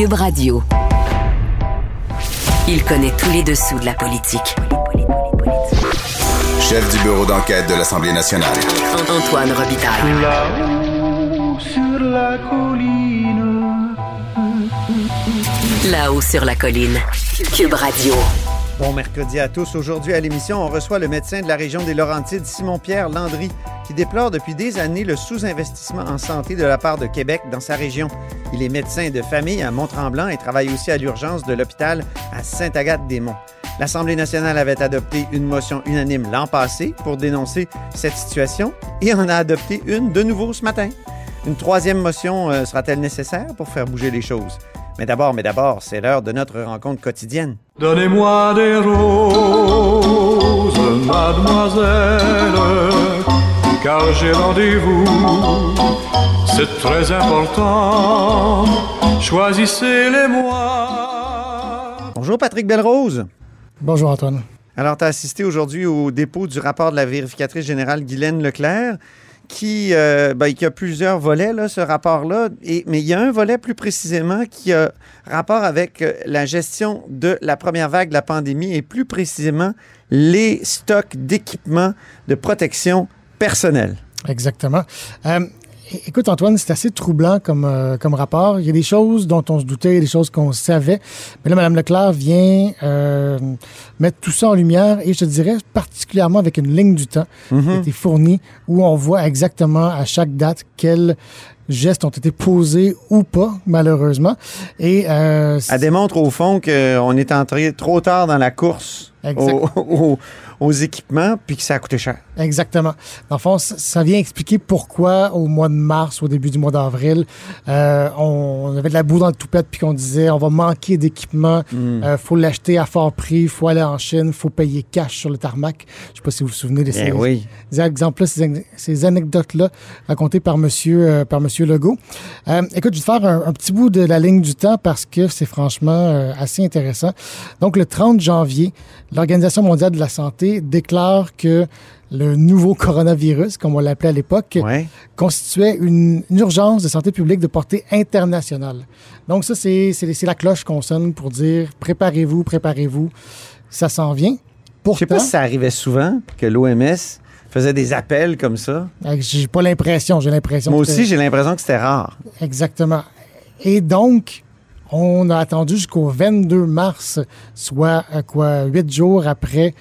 Cube Radio. Il connaît tous les dessous de la politique. Chef du bureau d'enquête de l'Assemblée nationale. Antoine Robitaille. Là-haut sur la colline. Là-haut sur la colline. Cube Radio. Bon mercredi à tous. Aujourd'hui à l'émission, on reçoit le médecin de la région des Laurentides, Simon-Pierre Landry, qui déplore depuis des années le sous-investissement en santé de la part de Québec dans sa région. Il est médecin de famille à Mont-Tremblant et travaille aussi à l'urgence de l'hôpital à Sainte-Agathe-des-Monts. L'Assemblée nationale avait adopté une motion unanime l'an passé pour dénoncer cette situation et en a adopté une de nouveau ce matin. Une troisième motion euh, sera-t-elle nécessaire pour faire bouger les choses? Mais d'abord, mais d'abord, c'est l'heure de notre rencontre quotidienne. Donnez-moi des roses, mademoiselle, car j'ai rendez-vous. C'est très important. Choisissez-les-moi. Bonjour Patrick Belrose. Bonjour Antoine. Alors, tu as assisté aujourd'hui au dépôt du rapport de la vérificatrice générale Guylaine Leclerc, qui, euh, ben, qui a plusieurs volets, là, ce rapport-là. Et, mais il y a un volet plus précisément qui a rapport avec euh, la gestion de la première vague de la pandémie et plus précisément les stocks d'équipements de protection personnelle. Exactement. Euh, écoute, Antoine, c'est assez troublant comme, euh, comme rapport. Il y a des choses dont on se doutait, il y a des choses qu'on savait. Mais là, Mme Leclerc vient euh, mettre tout ça en lumière et je te dirais particulièrement avec une ligne du temps qui a été fournie où on voit exactement à chaque date quels gestes ont été posés ou pas, malheureusement. Et euh, Elle démontre au fond qu'on est entré trop tard dans la course Exact. aux, aux- équipements puis que ça a coûté cher. Exactement. Dans le fond, ça- vient expliquer pourquoi au mois de mars, au début du mois d'avril, euh, on, avait de la boue dans le toupette puis qu'on disait on va manquer d'équipement, euh, faut l'acheter à fort prix, faut aller en Chine, faut payer cash sur le tarmac. Je sais pas si vous vous souvenez de ces, Eh oui. ces exemples-là, ces, ces anecdotes-là racontées par Monsieur, euh, par Monsieur Legault. Écoute, je vais te faire un, un petit bout de la ligne du temps parce que c'est franchement assez intéressant. Donc, le 30 janvier, l'Organisation mondiale de la santé déclare que le nouveau coronavirus, comme on l'appelait à l'époque, Ouais. constituait une, une urgence de santé publique de portée internationale. Donc ça, c'est la cloche qu'on sonne pour dire préparez-vous, préparez-vous, ça s'en vient. Je Pourtant, sais pas si ça arrivait souvent que l'OMS faisait des appels comme ça. euh, j'ai pas l'impression, j'ai l'impression. Moi aussi, j'ai l'impression que c'était rare. Exactement. Et donc, on a attendu jusqu'au 22 mars, soit à quoi huit jours après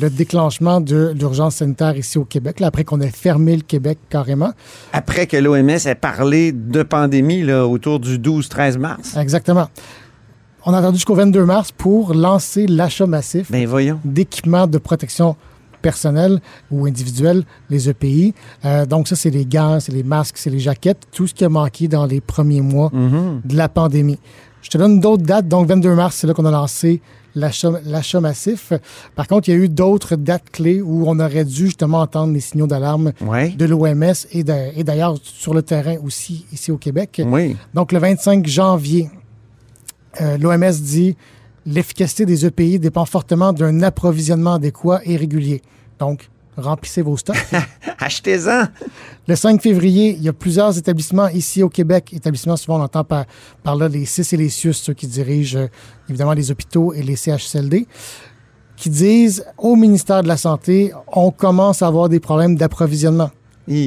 le déclenchement de l'urgence sanitaire ici au Québec, là, après qu'on ait fermé le Québec carrément. Après que l'OMS ait parlé de pandémie là, autour du 12-13 mars. Exactement. On a attendu jusqu'au 22 mars pour lancer l'achat massif Ben d'équipements de protection personnelle ou individuelle, les EPI. Euh, donc ça, c'est les gants, c'est les masques, c'est les jaquettes, tout ce qui a manqué dans les premiers mois de la pandémie. Je te donne d'autres dates. Donc 22 mars, c'est là qu'on a lancé l'achat massif. Par contre, il y a eu d'autres dates clés où on aurait dû justement entendre les signaux d'alarme Ouais. de l'OMS et d'ailleurs sur le terrain aussi ici au Québec. Oui. Donc, le 25 janvier, euh, l'OMS dit l'efficacité des EPI dépend fortement d'un approvisionnement adéquat et régulier. Donc, remplissez vos stocks. Achetez-en. le 5 février, il y a plusieurs établissements ici au Québec. Établissements, souvent, on entend par, par là les CIS et les CIUS, ceux qui dirigent euh, évidemment les hôpitaux et les CHSLD, qui disent au ministère de la Santé, on commence à avoir des problèmes d'approvisionnement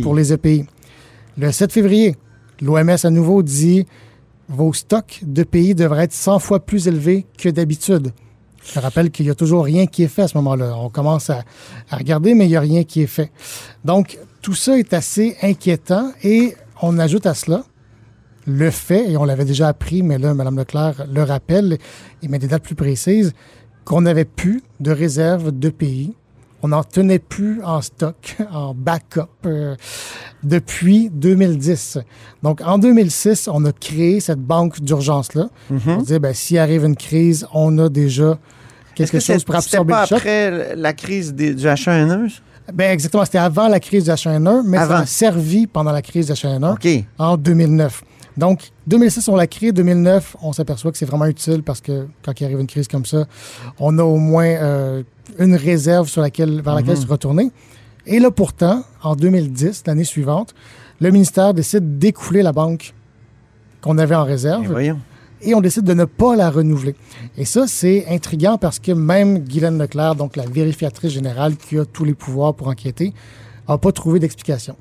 pour les EPI. Le 7 février, L'OMS à nouveau dit vos stocks de pays devraient être 100 fois plus élevés que d'habitude. Je rappelle qu'il n'y a toujours rien qui est fait à ce moment-là. On commence à, à regarder, mais il n'y a rien qui est fait. Donc, tout ça est assez inquiétant et on ajoute à cela le fait, et on l'avait déjà appris, mais là, Mme Leclerc le rappelle et met des dates plus précises, qu'on n'avait plus de réserve de pays. On n'en tenait plus en stock, en backup, euh, depuis 2010. Donc, en 2006, on a créé cette banque d'urgence-là. On disait, ben, s'il arrive une crise, on a déjà quelque que chose pour absorber pas le choc. après la crise des- du H1N1? Ben, exactement. C'était avant la crise du H1N1, mais ça a servi pendant la crise du H1N1 OK. en 2009. Donc, 2006, on l'a créé. 2009, on s'aperçoit que c'est vraiment utile parce que quand il arrive une crise comme ça, on a au moins euh, une réserve sur laquelle, vers laquelle se retourner. Et là, pourtant, en 2010, l'année suivante, le ministère décide d'écouler la banque qu'on avait en réserve et on décide de ne pas la renouveler. Et ça, c'est intriguant parce que même Guylaine Leclerc, donc la vérificatrice générale qui a tous les pouvoirs pour enquêter, n'a pas trouvé d'explication.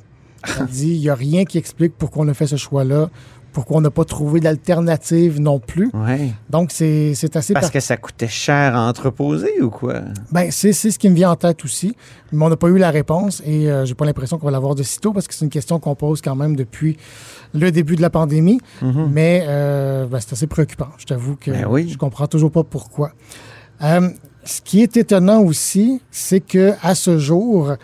Elle dit il n'y a rien qui explique pourquoi on a fait ce choix-là, pourquoi on n'a pas trouvé d'alternative non plus. Ouais. Donc, c'est assez Parce par- que ça coûtait cher à entreposer ou quoi? ben, c'est ce qui me vient en tête aussi, mais on n'a pas eu la réponse et euh, j'ai pas l'impression qu'on va l'avoir de sitôt parce que c'est une question qu'on pose quand même depuis le début de la pandémie. Mais euh, ben, c'est assez préoccupant. Je t'avoue que Ben oui. je comprends toujours pas pourquoi. Euh, ce qui est étonnant aussi, c'est que à ce jour,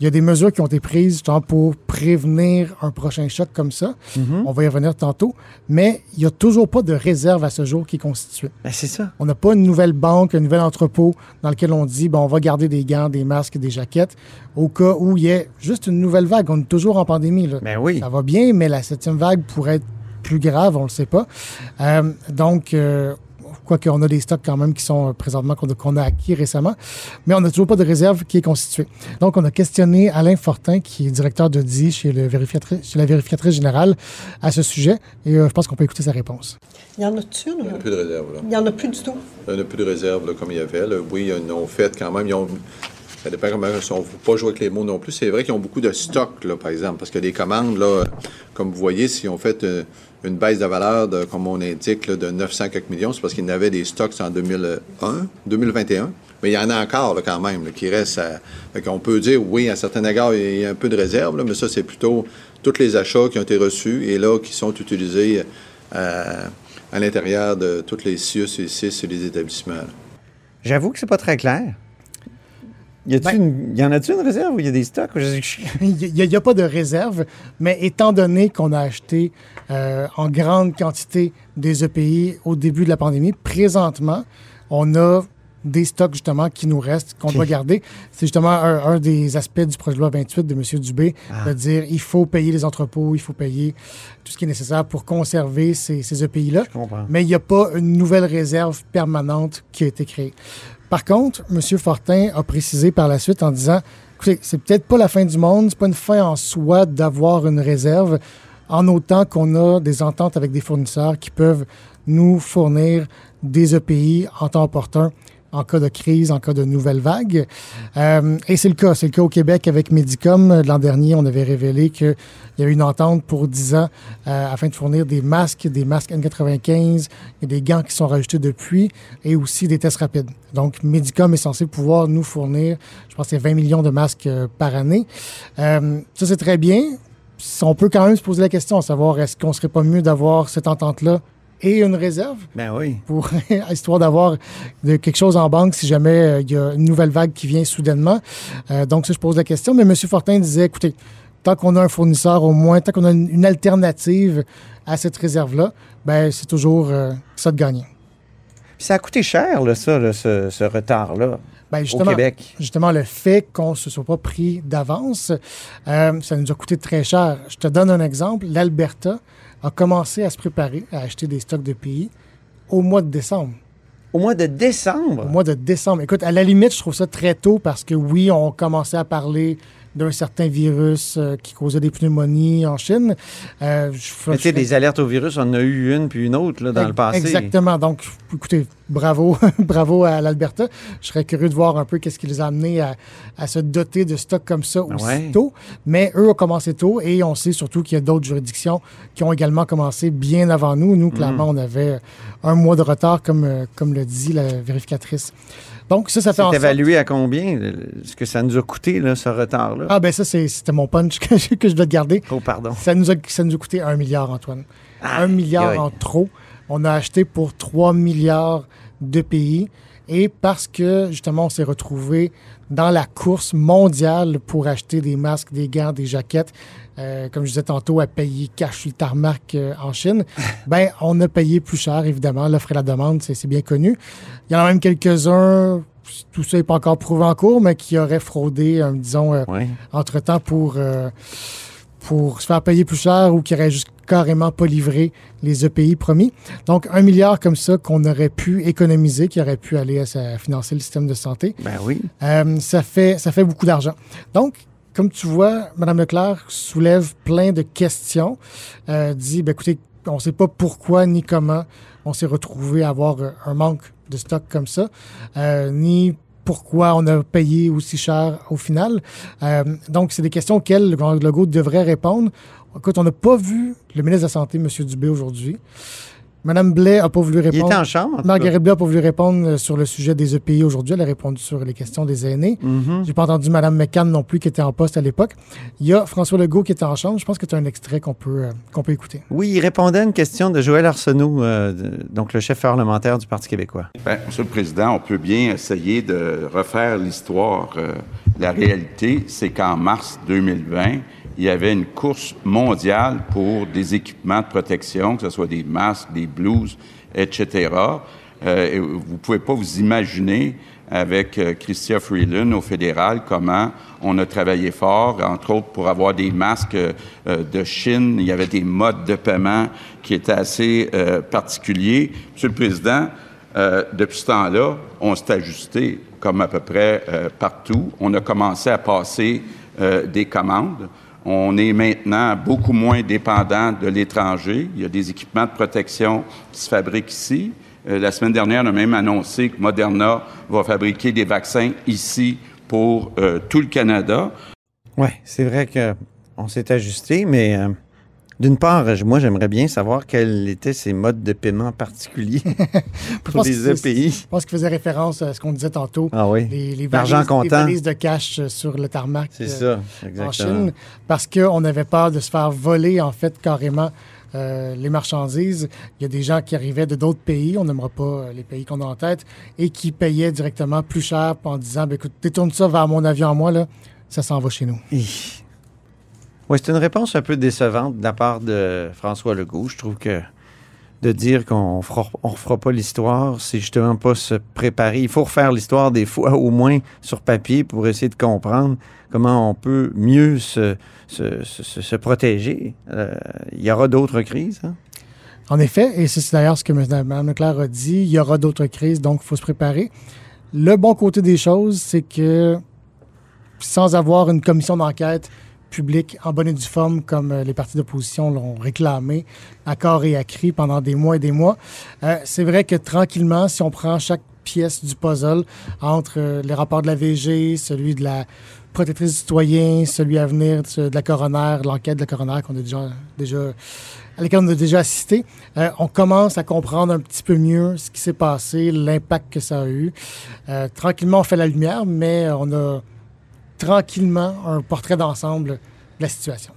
il y a des mesures qui ont été prises justement, pour prévenir un prochain choc comme ça. On va y revenir tantôt, mais il n'y a toujours pas de réserve à ce jour qui est constituée. Ben, c'est ça. On n'a pas une nouvelle banque, un nouvel entrepôt dans lequel on dit, bon, on va garder des gants, des masques, des jaquettes, au cas où il y ait juste une nouvelle vague. On est toujours en pandémie. Là. Ben oui. Ça va bien, mais la septième vague pourrait être plus grave, on ne le sait pas. Euh, donc, euh, quoique on a des stocks quand même qui sont euh, présentement qu'on a, acquis récemment, mais on n'a toujours pas de réserve qui est constituée. Donc, on a questionné Alain Fortin, qui est directeur de DI chez, le chez la vérificatrice générale à ce sujet, et euh, je pense qu'on peut écouter sa réponse. Il y en a-tu? Il n'y en a plus de réserve. Là. Il n'y en a plus du tout? Il n'y en a plus de réserve là, comme il y avait. là. Oui, ils en ont fait quand même. Ils ont, ça dépend comment sont. faut pas jouer avec les mots non plus. C'est vrai qu'ils ont beaucoup de stock, là, par exemple, parce que les commandes, là, comme vous voyez, s'ils ont fait euh, une baisse de valeur, de, comme on indique, là, de 900 quelques millions, c'est parce qu'ils avaient des stocks en 2001, 2021. Mais il y en a encore là, quand même là, qui restent. Qu'on peut dire, oui, à certains égards, il y a un peu de réserve, là, mais ça, c'est plutôt tous les achats qui ont été reçus et là, qui sont utilisés euh, à l'intérieur de tous les CIUS et CIS et les établissements. J'avoue que c'est pas très clair. Y, Ben- une- y en a-tu une réserve ou il y a des stocks? Il n'y a, pas de réserve, mais étant donné qu'on a acheté euh, en grande quantité des EPI au début de la pandémie, présentement, on a des stocks justement qui nous restent, qu'on doit garder. C'est justement un, un des aspects du projet de loi 28 de M. Dubé, de dire il faut payer les entrepôts, il faut payer tout ce qui est nécessaire pour conserver ces, ces EPI-là. Mais il n'y a pas une nouvelle réserve permanente qui a été créée. Par contre, M. Fortin a précisé par la suite en disant écoutez, c'est peut-être pas la fin du monde, c'est pas une fin en soi d'avoir une réserve, en autant qu'on a des ententes avec des fournisseurs qui peuvent nous fournir des EPI en temps opportun en cas de crise, en cas de nouvelle vague. Euh, et c'est le cas. C'est le cas au Québec avec Medicom. L'an dernier, on avait révélé qu'il y avait une entente pour 10 ans euh, afin de fournir des masques, des masques N95 et des gants qui sont rajoutés depuis et aussi des tests rapides. Donc, Medicom est censé pouvoir nous fournir, je pense, que c'est 20 millions de masques euh, par année. Euh, ça, c'est très bien. On peut quand même se poser la question, savoir est-ce qu'on serait pas mieux d'avoir cette entente-là et une réserve Ben oui. pour histoire d'avoir quelque chose en banque si jamais euh, il y a une nouvelle vague qui vient soudainement. Euh, donc ça, je pose la question. Mais M. Fortin disait, écoutez, tant qu'on a un fournisseur au moins, tant qu'on a une, une alternative à cette réserve-là, ben c'est toujours euh, ça de gagner. Ça a coûté cher, là, ça, là, ce, ce retard-là, Ben, au justement, Québec. justement, le fait qu'on ne se soit pas pris d'avance, euh, ça nous a coûté très cher. Je te donne un exemple. L'Alberta a commencé à se préparer à acheter des stocks de pays au mois de décembre. Au mois de décembre? Au mois de décembre. Écoute, à la limite, je trouve ça très tôt parce que oui, on commençait à parler d'un certain virus euh, qui causait des pneumonies en Chine. Euh, je- Mais tu sais, des alertes au virus, on en a eu une puis une autre là, dans le passé. Exactement. Donc, écoutez, bravo, bravo à l'Alberta. Je serais curieux de voir un peu qu'est-ce qui les a amenés à, à se doter de stocks comme ça aussi Ouais. tôt. Mais eux ont commencé tôt et on sait surtout qu'il y a d'autres juridictions qui ont également commencé bien avant nous. Nous, clairement, on avait un mois de retard, comme, euh, comme le dit la vérificatrice. Donc, ça, ça fait C'est en sorte... évalué à combien ce que ça nous a coûté, là, ce retard-là? Ah, ben ça, c'était mon punch que, je- que je dois te garder. Oh, pardon. Ça nous a, ça nous a coûté un milliard, Antoine. un milliard aïe. en trop. On a acheté pour 3 milliards de pays. Et parce que, justement, on s'est retrouvé dans la course mondiale pour acheter des masques, des gants, des jaquettes, euh, comme je disais tantôt, à payer cash sur le tarmac euh, en Chine, ben, on a payé plus cher, évidemment. L'offre et la demande, c'est bien connu. Il y en a même quelques-uns, tout ça n'est pas encore prouvé en cours, mais qui auraient fraudé, euh, disons, Ouais. entre-temps pour, pour se faire payer plus cher ou qui n'auraient juste carrément pas livré les EPI promis. Donc, un milliard comme ça qu'on aurait pu économiser, qui aurait pu aller à, financer le système de santé, Ben oui. euh, ça, fait, ça fait beaucoup d'argent. Donc, comme tu vois, Mme Leclerc soulève plein de questions, euh, dit, ben, écoutez, on ne sait pas pourquoi ni comment on s'est retrouvé à avoir euh, un manque de stock comme ça, euh, ni pourquoi on a payé aussi cher au final. Euh, donc, c'est des questions auxquelles le Legault devrait répondre. Écoute, on n'a pas vu le ministre de la Santé, M. Dubé, aujourd'hui. Mme Blais n'a pas voulu Il répondre. était en chambre. Marguerite Blais n'a pas voulu répondre euh, sur le sujet des EPI aujourd'hui. Elle a répondu sur les questions des aînés. Mhm. J'ai pas entendu Mme McCann non plus, qui était en poste à l'époque. Il y a François Legault qui était en chambre. Je pense que tu as un extrait qu'on peut, euh, qu'on peut écouter. Oui, il répondait à une question de Joël Arsenault, euh, de- donc le chef parlementaire du Parti québécois. Bien, Monsieur le Président, on peut bien essayer de refaire l'histoire. Euh, la réalité, c'est qu'en mars 2020, il y avait une course mondiale pour des équipements de protection, que ce soit des masques, des blouses, etc. Euh, vous ne pouvez pas vous imaginer avec euh, Chrystia Freeland au fédéral comment on a travaillé fort, entre autres pour avoir des masques euh, de Chine. Il y avait des modes de paiement qui étaient assez euh, particuliers. Monsieur le Président, depuis ce temps-là, on s'est ajusté comme à peu près partout. On a commencé à passer des commandes. On est maintenant beaucoup moins dépendant de l'étranger. Il y a des équipements de protection qui se fabriquent ici. Euh, la semaine dernière, on a même annoncé que Moderna va fabriquer des vaccins ici pour euh, tout le Canada. Oui, c'est vrai qu'on s'est ajusté, mais euh, d'une part, moi, j'aimerais bien savoir quels étaient ces modes de paiement particuliers pour les EPI. Je pense qu'il faisait référence à ce qu'on disait tantôt. Ah oui. Les, valises de cash euh, sur le tarmac. C'est euh, ça, en. Chine parce qu'on avait peur de se faire voler, en fait, carrément euh, les marchandises. Il y a des gens qui arrivaient de d'autres pays, on n'aimera pas les pays qu'on a en tête, et qui payaient directement plus cher en disant ben, écoute, détourne ça vers mon avion à moi, là, ça s'en va chez nous. C'est une réponse un peu décevante de la part de François Legault. Je trouve que de dire qu'on ne refera pas l'histoire, c'est justement pas se préparer. Il faut refaire l'histoire des fois, au moins sur papier, pour essayer de comprendre comment on peut mieux se, se, se- se protéger. Euh, il y aura d'autres crises. hein? En effet, et c'est d'ailleurs ce que Mme Leclerc a dit, il y aura d'autres crises, donc il faut se préparer. Le bon côté des choses, c'est que sans avoir une commission d'enquête publique en bonne et due forme, comme euh, les partis d'opposition l'ont réclamé à corps et à cri pendant des mois et des mois, euh, c'est vrai que tranquillement, si on prend chaque pièce du puzzle entre euh, les rapports de la VG, celui de la protectrice du citoyen, celui à venir de, la coroner, l'enquête de la coroner qu'on a déjà, déjà à laquelle on a déjà assisté, euh, on commence à comprendre un petit peu mieux ce qui s'est passé, l'impact que ça a eu. Euh, tranquillement, on fait la lumière, mais on a tranquillement un portrait d'ensemble de la situation.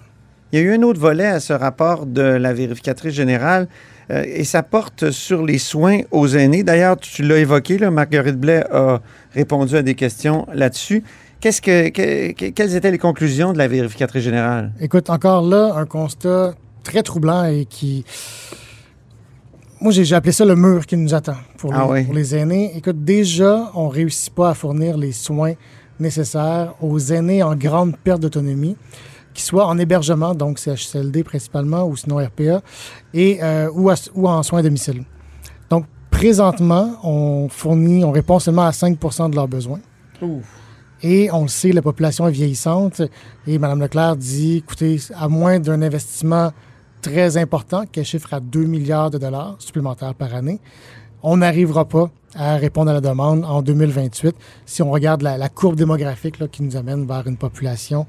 Il y a eu un autre volet à ce rapport de la vérificatrice générale euh, et ça porte sur les soins aux aînés. D'ailleurs, tu l'as évoqué, là, Marguerite Blais a répondu à des questions là-dessus. Qu'est-ce que, que- que- quelles étaient les conclusions de la vérificatrice générale? Écoute, encore là, un constat très troublant et qui. Moi, j'ai j'ai appelé ça le mur qui nous attend pour les, Ah oui. pour les aînés. Écoute, déjà, on ne réussit pas à fournir les soins nécessaires aux aînés en grande perte d'autonomie, qui soient en hébergement, donc CHSLD principalement, ou sinon RPA, et, euh, ou, à- ou en soins à domicile. Donc, présentement, on fournit, on répond seulement à 5% de leurs besoins. Et on le sait, la population est vieillissante. Et Mme Leclerc dit, écoutez, à moins d'un investissement très important, qu'elle chiffre à 2 milliards de dollars supplémentaires par année, on n'arrivera pas à répondre à la demande en 2028 si on regarde la, la courbe démographique là, qui nous amène vers une population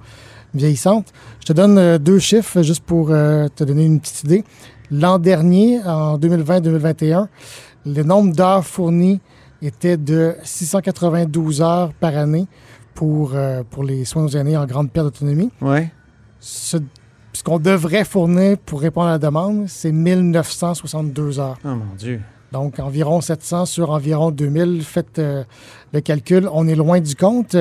vieillissante. Je te donne euh, deux chiffres juste pour euh, te donner une petite idée. L'an dernier, en 2020-2021, le nombre d'heures fournies était de 692 heures par année pour, euh, pour les soins aux aînés en grande perte d'autonomie. Ouais. Ce, ce qu'on devrait fournir pour répondre à la demande, c'est 1962 heures. Oh mon Dieu. Donc, environ 700 sur environ 2000. Faites euh, le calcul, on est loin du compte.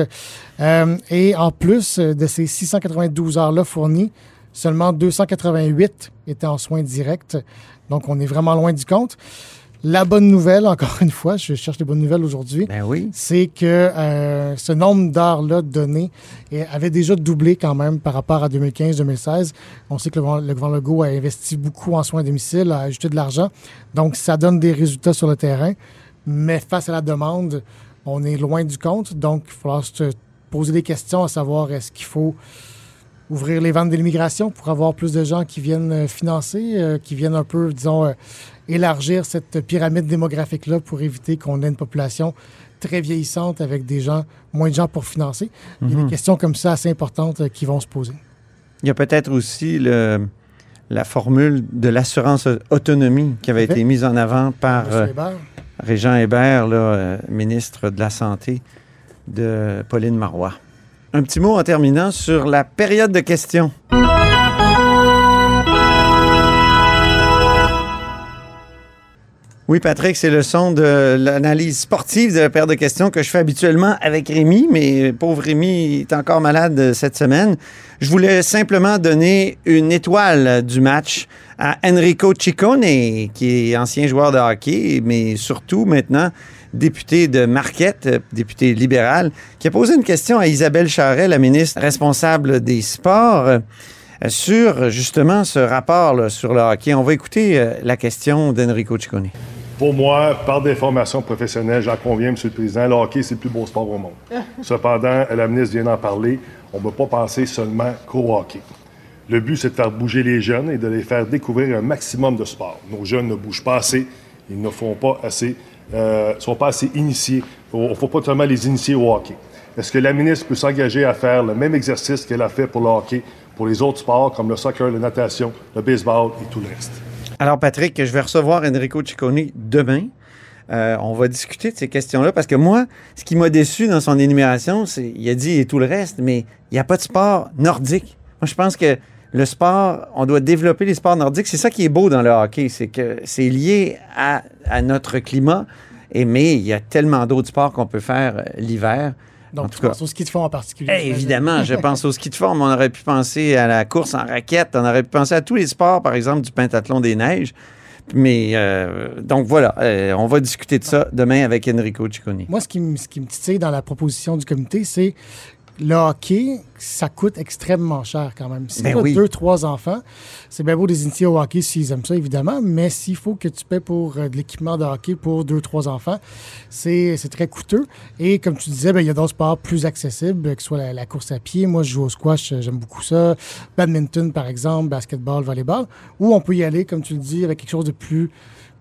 Euh, et en plus de ces 692 heures-là fournies, seulement 288 étaient en soins directs. Donc, on est vraiment loin du compte. La bonne nouvelle, encore une fois, je cherche les bonnes nouvelles aujourd'hui, Ben oui. c'est que euh, ce nombre d'heures-là données avait déjà doublé quand même par rapport à 2015-2016. On sait que le, gouvernement- le gouvernement Legault a investi beaucoup en soins à domicile, a ajouté de l'argent. Donc, ça donne des résultats sur le terrain. Mais face à la demande, on est loin du compte. Donc, il va falloir se poser des questions à savoir est-ce qu'il faut ouvrir les ventes de l'immigration pour avoir plus de gens qui viennent euh, financer, euh, qui viennent un peu, disons, euh, élargir cette pyramide démographique-là pour éviter qu'on ait une population très vieillissante avec des gens, moins de gens pour financer. Il y a Mhm. des questions comme ça assez importantes euh, qui vont se poser. Il y a peut-être aussi le, la formule de l'assurance autonomie qui avait été mise en avant par euh, Hébert? Régent Hébert, là, euh, ministre de la Santé de Pauline Marois. Un petit mot en terminant sur la période de questions. Oui, Patrick, c'est le son de l'analyse sportive de la paire de questions que je fais habituellement avec Rémi, mais pauvre Rémi est encore malade cette semaine. Je voulais simplement donner une étoile du match à Enrico Ciccone, qui est ancien joueur de hockey, mais surtout maintenant député de Marquette, député libéral, qui a posé une question à Isabelle Charret, la ministre responsable des sports, sur justement ce rapport là, sur le hockey. On va écouter euh, la question d'Enrico Ciccone. Pour moi, par des formations professionnelles, j'en conviens, M. le Président, le hockey, c'est le plus beau sport au monde. Cependant, la ministre vient d'en parler, on ne peut pas penser seulement qu'au hockey. Le but, c'est de faire bouger les jeunes et de les faire découvrir un maximum de sports. Nos jeunes ne bougent pas assez, ils ne font pas assez, euh, sont pas assez initiés. Il ne faut pas seulement les initier au hockey. Est-ce que la ministre peut s'engager à faire le même exercice qu'elle a fait pour le hockey, pour les autres sports comme le soccer, la natation, le baseball et tout le reste? Alors, Patrick, je vais recevoir Enrico Ciccone demain. Euh, on va discuter de ces questions-là parce que moi, ce qui m'a déçu dans son énumération, c'est il a dit et tout le reste, mais il n'y a pas de sport nordique. Moi, je pense que le sport, on doit développer les sports nordiques. C'est ça qui est beau dans le hockey, c'est que c'est lié à, à notre climat. Et, mais il y a tellement d'autres sports qu'on peut faire euh, En Donc, tout tu cas, penses au ski de fond en particulier. eh, évidemment, je pense au ski de forme. On aurait pu penser à la course en raquette. On aurait pu penser à tous les sports, par exemple, du pentathlon des neiges. Mais euh, donc voilà, euh, on va discuter de ça demain avec Enrico Ciccone. Moi, ce qui, me- ce qui me titille dans la proposition du comité, c'est le hockey, ça coûte extrêmement cher quand même. Si Ben tu as oui. deux, trois enfants, c'est bien beau des initiés au hockey s'ils aiment ça, évidemment, mais s'il faut que tu paies pour euh, de l'équipement de hockey pour deux, trois enfants, c'est très coûteux. Et comme tu disais, ben, il y a d'autres sports plus accessibles, que ce soit la, la course à pied. Moi, je joue au squash, euh, j'aime beaucoup ça. Badminton, par exemple, basketball, volleyball. Ou on peut y aller, comme tu le dis, avec quelque chose de plus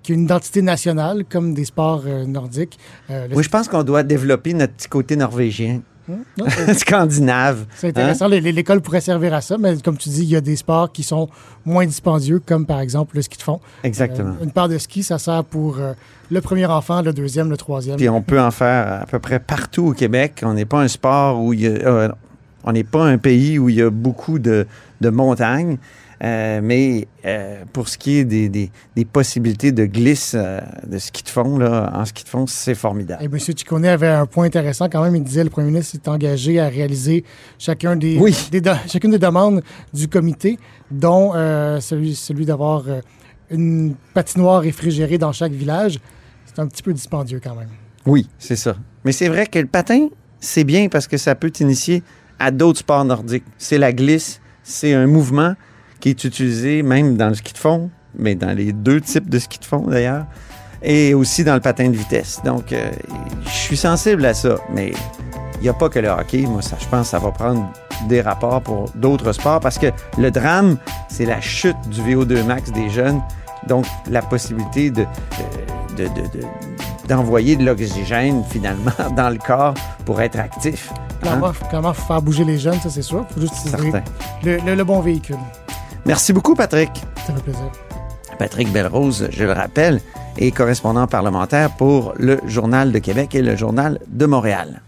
qui a une identité nationale, comme des sports euh, nordiques. Euh, Oui, je pense qu'on doit développer notre petit côté norvégien, scandinave. C'est intéressant. Les- L'école pourrait servir à ça, mais comme tu dis, il y a des sports qui sont moins dispendieux, comme par exemple le ski de fond. Exactement. Euh, une paire de ski, ça sert pour euh, le premier enfant, le deuxième, le troisième. Puis on peut en faire à peu près partout au Québec. On n'est pas un sport où il y a, euh, on n'est pas un pays où il y a beaucoup de, de montagnes. Euh, mais euh, pour ce qui est des, des- des possibilités de glisse euh, de ski de fond, là, en ski de fond, c'est formidable. Et M. Ciccone avait un point intéressant quand même. Il disait le premier ministre s'est engagé à réaliser chacun des, Oui. des do- chacune des demandes du comité, dont celui, celui d'avoir une patinoire réfrigérée dans chaque village. C'est un petit peu dispendieux quand même. Oui, c'est ça. Mais c'est vrai que le patin, c'est bien parce que ça peut t'initier à d'autres sports nordiques. C'est la glisse, c'est un mouvement qui est utilisé même dans le ski de fond, mais dans les deux types de ski de fond d'ailleurs, et aussi dans le patin de vitesse. Donc, euh, je suis sensible à ça, mais il n'y a pas que le hockey. Moi, ça, je pense que ça va prendre des rapports pour d'autres sports parce que le drame, c'est la chute du VO2 max des jeunes. Donc, la possibilité de, de- de- de- d'envoyer de l'oxygène finalement dans le corps pour être actif. hein. Faut faire bouger les jeunes, ça c'est sûr. faut juste le, le- le bon véhicule. Merci beaucoup, Patrick. Ça fait plaisir. Patrick Belrose, je le rappelle, est correspondant parlementaire pour le Journal de Québec et le Journal de Montréal.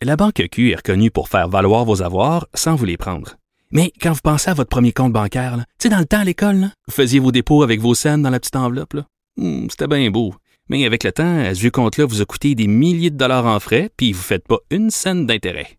La Banque Q est reconnue pour faire valoir vos avoirs sans vous les prendre. Mais quand vous pensez à votre premier compte bancaire, tu sais, dans le temps à l'école, là, vous faisiez vos dépôts avec vos scènes dans la petite enveloppe. Hmm, C'était bien beau. Mais avec le temps, à ce vieux compte-là vous a coûté des milliers de dollars en frais, puis vous ne faites pas une scène d'intérêt.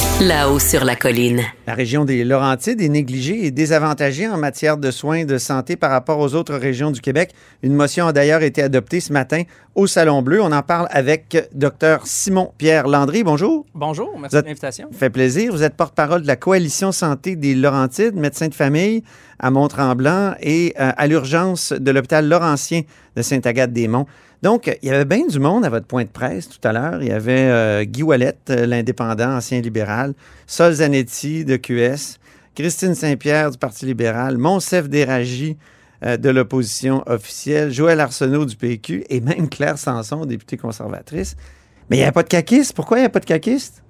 là-haut sur la colline. La région des Laurentides est négligée et désavantagée en matière de soins de santé par rapport aux autres régions du Québec. Une motion a d'ailleurs été adoptée ce matin au Salon Bleu. On en parle avec Dr Simon-Pierre Landry. Bonjour. Bonjour, merci Vous êtes- de l'invitation. Ça fait plaisir. Vous êtes porte-parole de la Coalition Santé des Laurentides, médecin de famille à Mont-Tremblant et euh, à l'urgence de l'hôpital Laurentien de Sainte-Agathe-des-Monts. Donc, il y avait bien du monde à votre point de presse tout à l'heure. Il y avait euh, Guy Wallet, euh, l'indépendant, ancien libéral, Sol Zanetti de QS, Christine Saint-Pierre du Parti libéral, Monsef Déragi euh, de l'opposition officielle, Joël Arsenault du PQ et même Claire Sanson, députée conservatrice. Mais il n'y avait pas de caquiste. Pourquoi il n'y a pas de caquiste?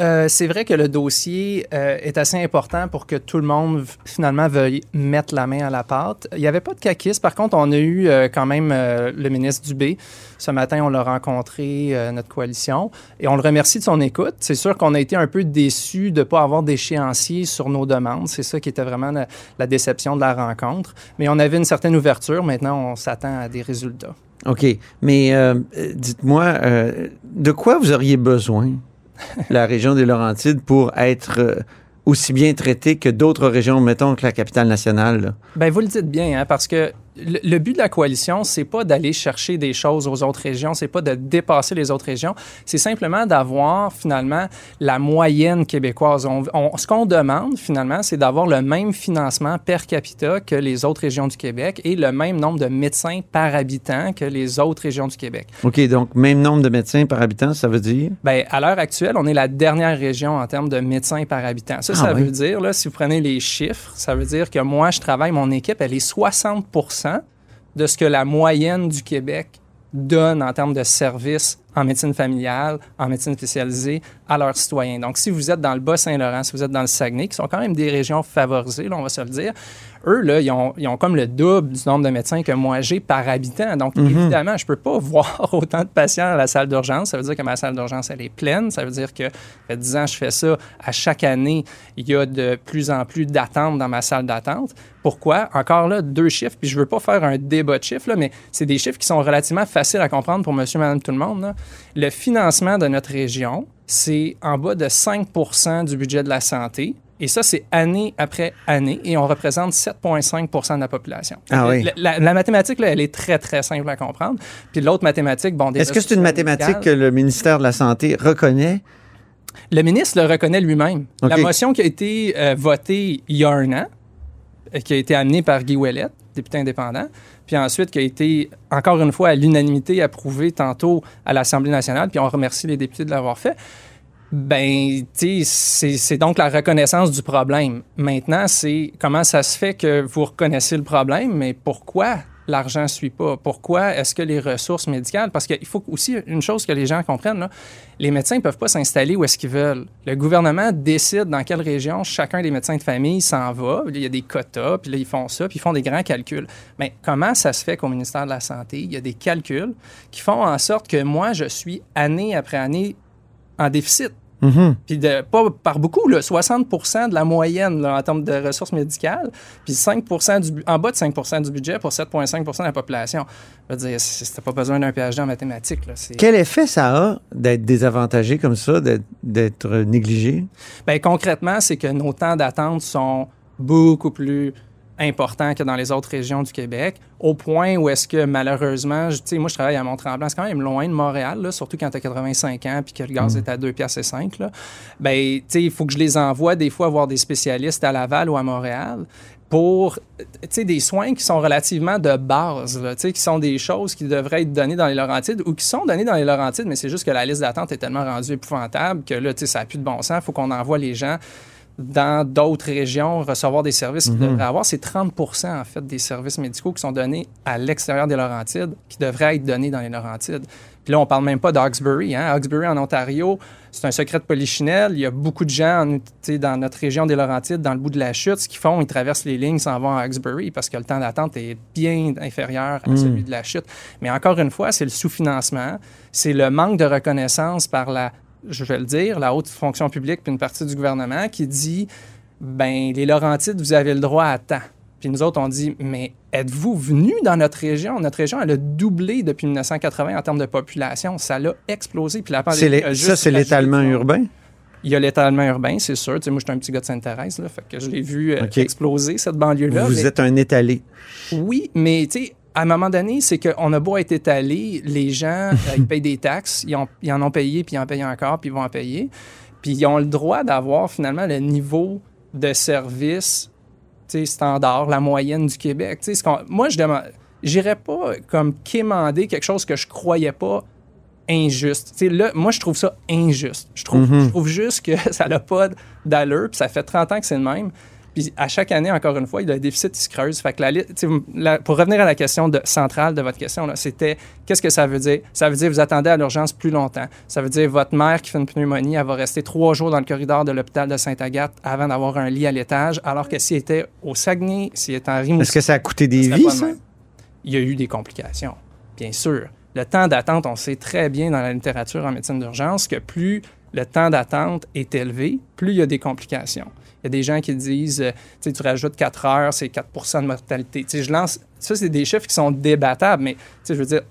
Euh, c'est vrai que le dossier euh, est assez important pour que tout le monde finalement veuille mettre la main à la pâte. Il n'y avait pas de caquiste. Par contre, on a eu euh, quand même le ministre Dubé. Ce matin, on l'a rencontré, notre coalition, et on le remercie de son écoute. C'est sûr qu'on a été un peu déçus de ne pas avoir d'échéancier sur nos demandes. C'est ça qui était vraiment la, déception de la rencontre. Mais on avait une certaine ouverture. Maintenant, on s'attend à des résultats. OK. Mais dites-moi, de quoi vous auriez besoin, la région des Laurentides, pour être euh, aussi bien traitée que d'autres régions, mettons, que la capitale nationale? là? Ben vous le dites bien, hein, parce que le, le but de la coalition, c'est pas d'aller chercher des choses aux autres régions, c'est pas de dépasser les autres régions, c'est simplement d'avoir finalement la moyenne québécoise. On- on- ce qu'on demande finalement, c'est d'avoir le même financement per capita que les autres régions du Québec et le même nombre de médecins par habitant que les autres régions du Québec. OK, donc même nombre de médecins par habitant, ça veut dire? Ben, à l'heure actuelle, on est la dernière région en termes de médecins par habitant. Ça, Ah ça oui? veut dire, là, si vous prenez les chiffres, ça veut dire que moi, je travaille, mon équipe, elle est 60 de ce que la moyenne du Québec donne en termes de services en médecine familiale, en médecine spécialisée à leurs citoyens. Donc, si vous êtes dans le Bas-Saint-Laurent, si vous êtes dans le Saguenay, qui sont quand même des régions favorisées, là, on va se le dire, eux, là, ils ont, ils ont comme le double du nombre de médecins que moi j'ai par habitant. Donc, Mhm. évidemment, je peux pas voir autant de patients à la salle d'urgence. Ça veut dire que ma salle d'urgence, elle est pleine. Ça veut dire que, fait 10 ans, je fais ça. À chaque année, il y a de plus en plus d'attentes dans ma salle d'attente. Pourquoi? Encore là, deux chiffres, puis je veux pas faire un débat de chiffres, là, mais c'est des chiffres qui sont relativement faciles à comprendre pour monsieur, madame, tout le monde. là. Le financement de notre région, c'est en bas de 5% du budget de la santé. Et ça, c'est année après année, et on représente 7,5% de la population. Ah oui. La, la- la mathématique, là, elle est très, très simple à comprendre. Puis l'autre mathématique, bon... Est-ce que c'est une mathématique que le ministère de la Santé reconnaît? le ministre le reconnaît lui-même. La motion qui a été euh, votée il y a un an, euh, qui a été amenée par Guy Ouellet, député indépendant, puis ensuite qui a été, encore une fois, à l'unanimité approuvée tantôt à l'Assemblée nationale, puis on remercie les députés de l'avoir fait. Ben, c'est donc la reconnaissance du problème. Maintenant, c'est comment ça se fait que vous reconnaissez le problème, mais pourquoi l'argent ne suit pas? Pourquoi est-ce que les ressources médicales... Parce qu'il faut aussi une chose que les gens comprennent, les médecins ne peuvent pas s'installer où est-ce qu'ils veulent. Le gouvernement décide dans quelle région chacun des médecins de famille s'en va. Il y a des quotas, puis là, ils font ça, puis ils font des grands calculs. Mais comment ça se fait qu'au ministère de la Santé, il y a des calculs qui font en sorte que moi, je suis année après année en déficit? Mhm. Puis de, pas par beaucoup, là, 60% de la moyenne là, en termes de ressources médicales, puis 5 du, en bas de 5% du budget pour 7,5% de la population. Je veux dire, c'était pas besoin d'un PhD en mathématiques. Là, Quel effet ça a d'être désavantagé comme ça, d'être- négligé? Ben, concrètement, c'est que nos temps d'attente sont beaucoup plus importants que dans les autres régions du Québec, au point où est-ce que malheureusement, tu sais, moi je travaille à Mont-Tremblant, c'est quand même loin de Montréal, là, surtout quand tu as 85 ans puis que le gaz Mm. est à 2 piastres et 5 là. Ben, tu sais, il faut que je les envoie des fois voir des spécialistes à Laval ou à Montréal pour tu sais, des soins qui sont relativement de base, là, tu sais, qui sont des choses qui devraient être données dans les Laurentides ou qui sont données dans les Laurentides, mais c'est juste que la liste d'attente est tellement rendue épouvantable que là, tu sais, ça n'a plus de bon sens. Il faut qu'on envoie les gens dans d'autres régions recevoir des services qu'ils Mhm. devraient avoir. C'est 30 en fait des services médicaux qui sont donnés à l'extérieur des Laurentides qui devraient être donnés dans les Laurentides. Puis là, on parle même pas d'Hawkesbury. Hein? Hawkesbury en Ontario, c'est un secret de polichinelle. Il y a beaucoup de gens dans notre région des Laurentides, dans le bout de la chute, ce qu'ils font, ils traversent les lignes, s'en vont à Hawkesbury parce que le temps d'attente est bien inférieur à Mm. celui de la chute. Mais encore une fois, c'est le sous-financement, c'est le manque de reconnaissance par la, je vais le dire, la haute fonction publique puis une partie du gouvernement qui dit, ben les Laurentides, vous avez le droit à temps. Puis nous autres, on dit, mais êtes-vous venus dans notre région? Notre région, elle a doublé depuis 1980 en termes de population. Ça l'a explosé. Puis la pandémie a juste ça, c'est l'étalement urbain? Il y a l'étalement urbain, c'est sûr. Tu sais, moi, je suis un petit gars de Sainte-Thérèse, là, fait que je l'ai vu euh, exploser, cette banlieue-là. Vous mais- êtes un étalé. oui, mais tu sais, à un moment donné, c'est qu'on a beau être étalé, les gens, euh, ils payent des taxes, ils, ont- ils en ont payé, puis ils en payent encore, puis ils vont en payer. Puis ils ont le droit d'avoir finalement le niveau de service standard, la moyenne du Québec. Ce moi, je demande, j'irais pas comme quémander quelque chose que je croyais pas injuste. Là, moi, je trouve ça injuste. Je trouve, Mhm. je trouve juste que ça n'a pas d'allure, puis ça fait 30 ans que c'est le même. Puis à chaque année, encore une fois, il y a qui se creuse. Fait que la, pour revenir à la question de- centrale de votre question, c'était qu'est-ce que ça veut dire? Ça veut dire vous attendez à l'urgence plus longtemps. Ça veut dire votre mère qui fait une pneumonie, elle va rester trois jours dans le corridor de l'hôpital de Sainte-Agathe avant d'avoir un lit à l'étage, alors que s'il était au Saguenay, s'il était en Rimouski... Est-ce que ça a coûté des vies, ça? Il y a eu des complications, bien sûr. Le temps d'attente, on sait très bien dans la littérature en médecine d'urgence que plus le temps d'attente est élevé, plus il y a des complications. Il y a des gens qui disent, euh, tu rajoutes 4 heures, c'est 4% de mortalité. Je lance, ça, c'est des chiffres qui sont débattables, mais je veux dire,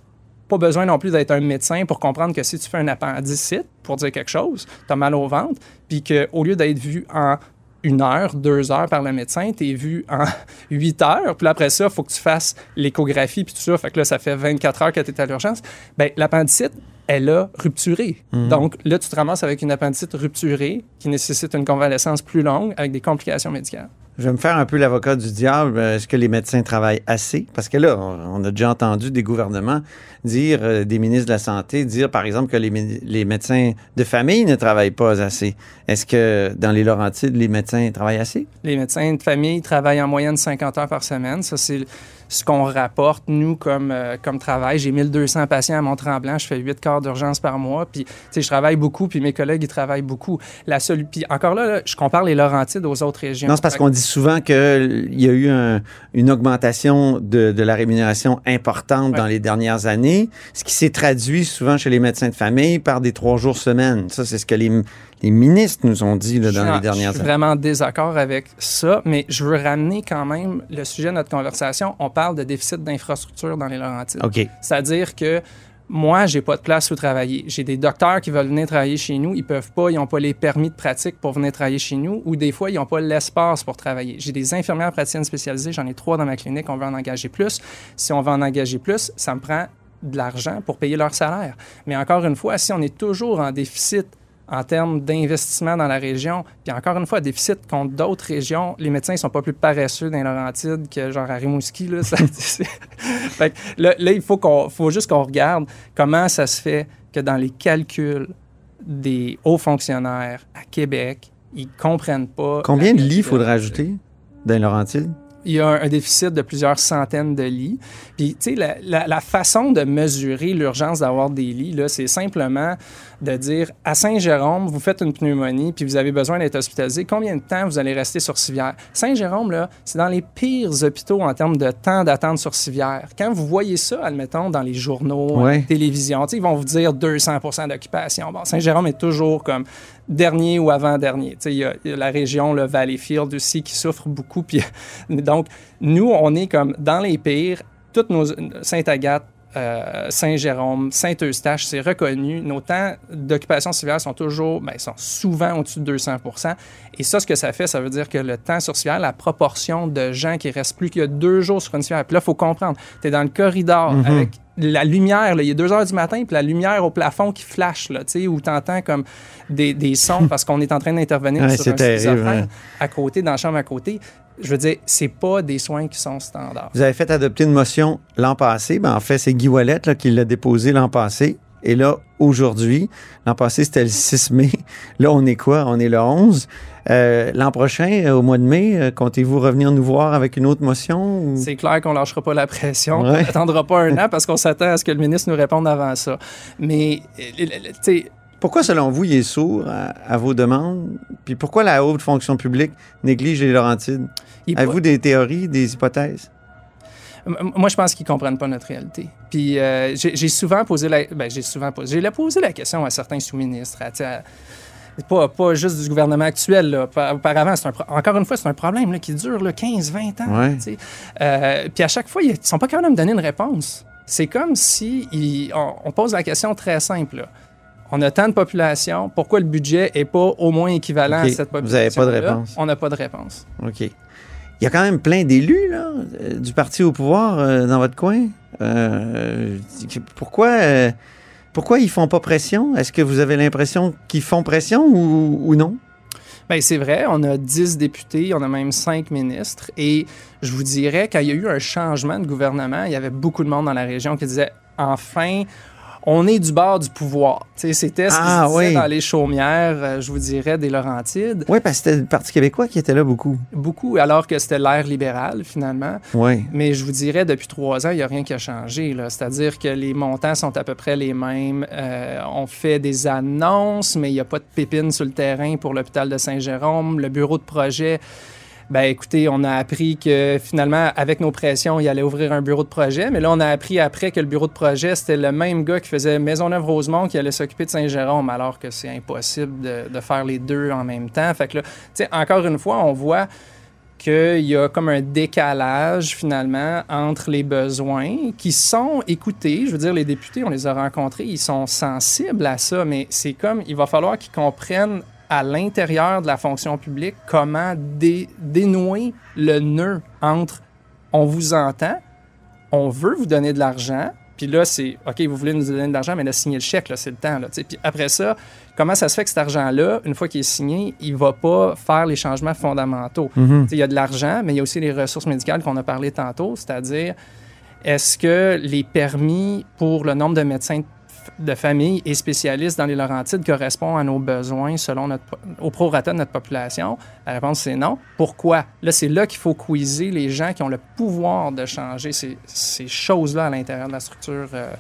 pas besoin non plus d'être un médecin pour comprendre que si tu fais un appendicite, pour dire quelque chose, tu as mal au ventre, puis qu'au lieu d'être vu en une heure, deux heures par le médecin, tu es vu en huit heures. Puis après ça, il faut que tu fasses l'échographie, puis tout ça. Fait que là, ça fait 24 heures que tu es à l'urgence. Bien, l'appendicite, elle a rupturé. Mhm. Donc là, tu te ramasses avec une appendicite rupturée qui nécessite une convalescence plus longue avec des complications médicales. Je vais me faire un peu l'avocat du diable. Euh, Est-ce que les médecins travaillent assez? Parce que là, on a déjà entendu des gouvernements dire, euh, des ministres de la Santé, dire par exemple que les, les médecins de famille ne travaillent pas assez. Est-ce que dans les Laurentides, les médecins travaillent assez? Les médecins de famille travaillent en moyenne 50 heures par semaine. Ça, c'est ce qu'on rapporte, nous, comme, euh, comme travail. J'ai 1200 patients à Mont-Tremblant. Je fais 8 quarts d'urgence par mois. Puis, tu sais, je travaille beaucoup, puis mes collègues, ils travaillent beaucoup. La seule... Puis, encore là, là, je compare les Laurentides aux autres régions. Non, c'est parce qu'on dit souvent qu'il y a eu un- une augmentation de, de la rémunération importante dans les dernières années, ce qui s'est traduit souvent chez les médecins de famille par des trois jours semaine. Ça, c'est ce que les, les ministres nous ont dit là, Je dans en- les dernières Je suis années. vraiment en désaccord avec ça, mais je veux ramener quand même le sujet de notre conversation. On parle de déficit d'infrastructure dans les Laurentides. OK. C'est-à-dire que moi, j'ai pas de place où travailler. J'ai des docteurs qui veulent venir travailler chez nous, ils peuvent pas, ils n'ont pas les permis de pratique pour venir travailler chez nous, ou des fois, ils n'ont pas l'espace pour travailler. J'ai des infirmières praticiennes spécialisées, j'en ai trois dans ma clinique, on veut en engager plus. Si on veut en engager plus, ça me prend de l'argent pour payer leur salaire. Mais encore une fois, si on est toujours en déficit en termes d'investissement dans la région, puis encore une fois, déficit contre d'autres régions, les médecins ne sont pas plus paresseux dans les Laurentides que genre à Rimouski. Là, Ça, c'est- fait que là, là, il faut, qu'on, faut juste qu'on regarde comment ça se fait que dans les calculs des hauts fonctionnaires à Québec, ils comprennent pas... Combien de lits faudrait ajouter dans les Laurentides? il y a un, un déficit de plusieurs centaines de lits. Puis, tu sais, la, la- la façon de mesurer l'urgence d'avoir des lits, là, c'est simplement de dire à Saint-Jérôme, vous faites une pneumonie, puis vous avez besoin d'être hospitalisé, combien de temps vous allez rester sur civière? Saint-Jérôme, là, c'est dans les pires hôpitaux en termes de temps d'attente sur civière. Quand vous voyez ça, admettons, dans les journaux, Ouais. la télévision, ils vont vous dire 200% d'occupation. Bon, Saint-Jérôme est toujours comme dernier ou avant-dernier. Tu sais, Il y, a il y a la région, le Valleyfield aussi, qui souffre beaucoup. Puis, donc, nous, on est comme dans les pires. Toutes nos Sainte-Agathe, euh, Saint-Jérôme, Saint-Eustache, c'est reconnu. Nos temps d'occupation civière sont toujours, ben, sont souvent au-dessus de 200 Et ça, ce que ça fait, ça veut dire que le temps sur civière, la proportion de gens qui restent plus que deux jours sur une civière. Puis là, il faut comprendre, tu es dans le corridor Mhm. avec la lumière, là, il est 2 heures du matin, puis la lumière au plafond qui flash, là, tu sais, où tu entends comme des, des sons parce qu'on est en train d'intervenir Ouais, sur un terrible, hein. à côté, dans la chambre à côté. Je veux dire, c'est pas des soins qui sont standards. Vous avez fait adopter une motion l'an passé. Ben, en fait, c'est Guy Wallet là, qui l'a déposée l'an passé. Et là, aujourd'hui, l'an passé, c'était le 6 mai. Là, on est quoi? On est le 11. Euh, l'an prochain, euh, au mois de mai, euh, comptez-vous revenir nous voir avec une autre motion? ou- C'est clair qu'on lâchera pas la pression. Ouais. On n'attendra pas un an parce qu'on s'attend à ce que le ministre nous réponde avant ça. Mais, tu sais, Pourquoi, selon vous, il est sourd à, à vos demandes? Puis pourquoi la haute fonction publique néglige les Laurentides? Avez-vous des théories, des hypothèses? Moi, je pense qu'ils comprennent pas notre réalité. Puis euh, j'ai souvent posé la, ben, j'ai souvent posé, j'ai posé la question à certains sous-ministres, à- pas, pas juste du gouvernement actuel. Là. Par- Auparavant, c'est un encore une fois, c'est un problème là, qui dure là, 15-20 ans. Ouais. Euh, puis à chaque fois, ils sont pas capables de me donner une réponse. C'est comme si ils- on, on pose la question très simple. là. On a tant de population, pourquoi le budget est pas au moins équivalent à cette vous population avez pas de réponse. On n'a pas de réponse. OK. Il y a quand même plein d'élus, là, euh, du parti au pouvoir euh, dans votre coin. Euh, pourquoi, euh, pourquoi ils font pas pression? Est-ce que vous avez l'impression qu'ils font pression ou, ou non? Bien, c'est vrai, on a 10 députés, on a même 5 ministres. Et je vous dirais, quand il y a eu un changement de gouvernement, il y avait beaucoup de monde dans la région qui disait enfin, on est du bord du pouvoir. C'était ce qui Ah, se oui. dans les chaumières, euh, je vous dirais, des Laurentides. Oui, parce que c'était le Parti québécois qui était là beaucoup. Beaucoup, alors que c'était l'ère libérale, finalement. Oui. Mais je vous dirais, depuis trois ans, il n'y a rien qui a changé. C'est-à-dire que les montants sont à peu près les mêmes. Euh, on fait des annonces, mais il n'y a pas de pépines sur le terrain pour l'hôpital de Saint-Jérôme. Le bureau de projet, ben écoutez, on a appris que finalement, avec nos pressions, il allait ouvrir un bureau de projet. Mais là, on a appris après que le bureau de projet, c'était le même gars qui faisait Maisonneuve-Rosemont qui allait s'occuper de Saint-Jérôme, alors que c'est impossible de, de faire les deux en même temps. Fait que là, tu sais, encore une fois, on voit qu'il y a comme un décalage finalement entre les besoins qui sont écoutés. Je veux dire, les députés, on les a rencontrés, ils sont sensibles à ça, mais c'est comme, il va falloir qu'ils comprennent à l'intérieur de la fonction publique comment dé- dénouer le nœud entre on vous entend, on veut vous donner de l'argent, puis là, c'est OK, vous voulez nous donner de l'argent, mais là, signer le chèque, là, c'est le temps. Là, puis après ça, comment ça se fait que cet argent-là, une fois qu'il est signé, il va pas faire les changements fondamentaux? Mhm. Sais, Il y a de l'argent, mais il y a aussi les ressources médicales qu'on a parlé tantôt, c'est-à-dire est-ce que les permis pour le nombre de médecins de famille et spécialistes dans les Laurentides correspondent à nos besoins selon notre, au prorata de notre population? La réponse, c'est non. Pourquoi? Là, c'est là qu'il faut quizer les gens qui ont le pouvoir de changer ces, ces choses-là à l'intérieur de la structure euh,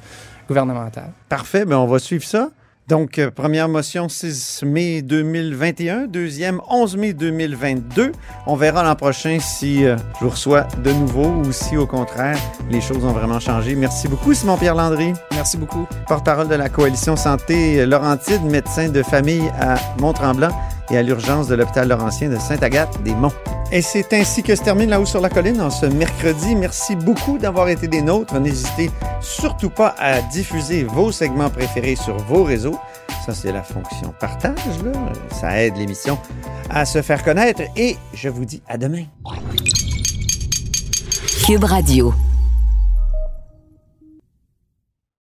gouvernementale. Parfait, ben on va suivre ça. Donc, euh, première motion 6 mai 2021, deuxième 11 mai 2022. On verra l'an prochain si euh, je vous reçois de nouveau ou si, au contraire, les choses ont vraiment changé. Merci beaucoup, Simon-Pierre Landry. Merci beaucoup. Porte-parole de la Coalition Santé Laurentide, médecin de famille à Mont-Tremblant et à l'urgence de l'hôpital Laurentien de Sainte-Agathe-des-Monts. Et c'est ainsi que se termine La Haut sur la Colline en ce mercredi. Merci beaucoup d'avoir été des nôtres. N'hésitez surtout pas à diffuser vos segments préférés sur vos réseaux. Ça, c'est la fonction partage. Là. Ça aide l'émission à se faire connaître. Et je vous dis à demain. Cube Radio.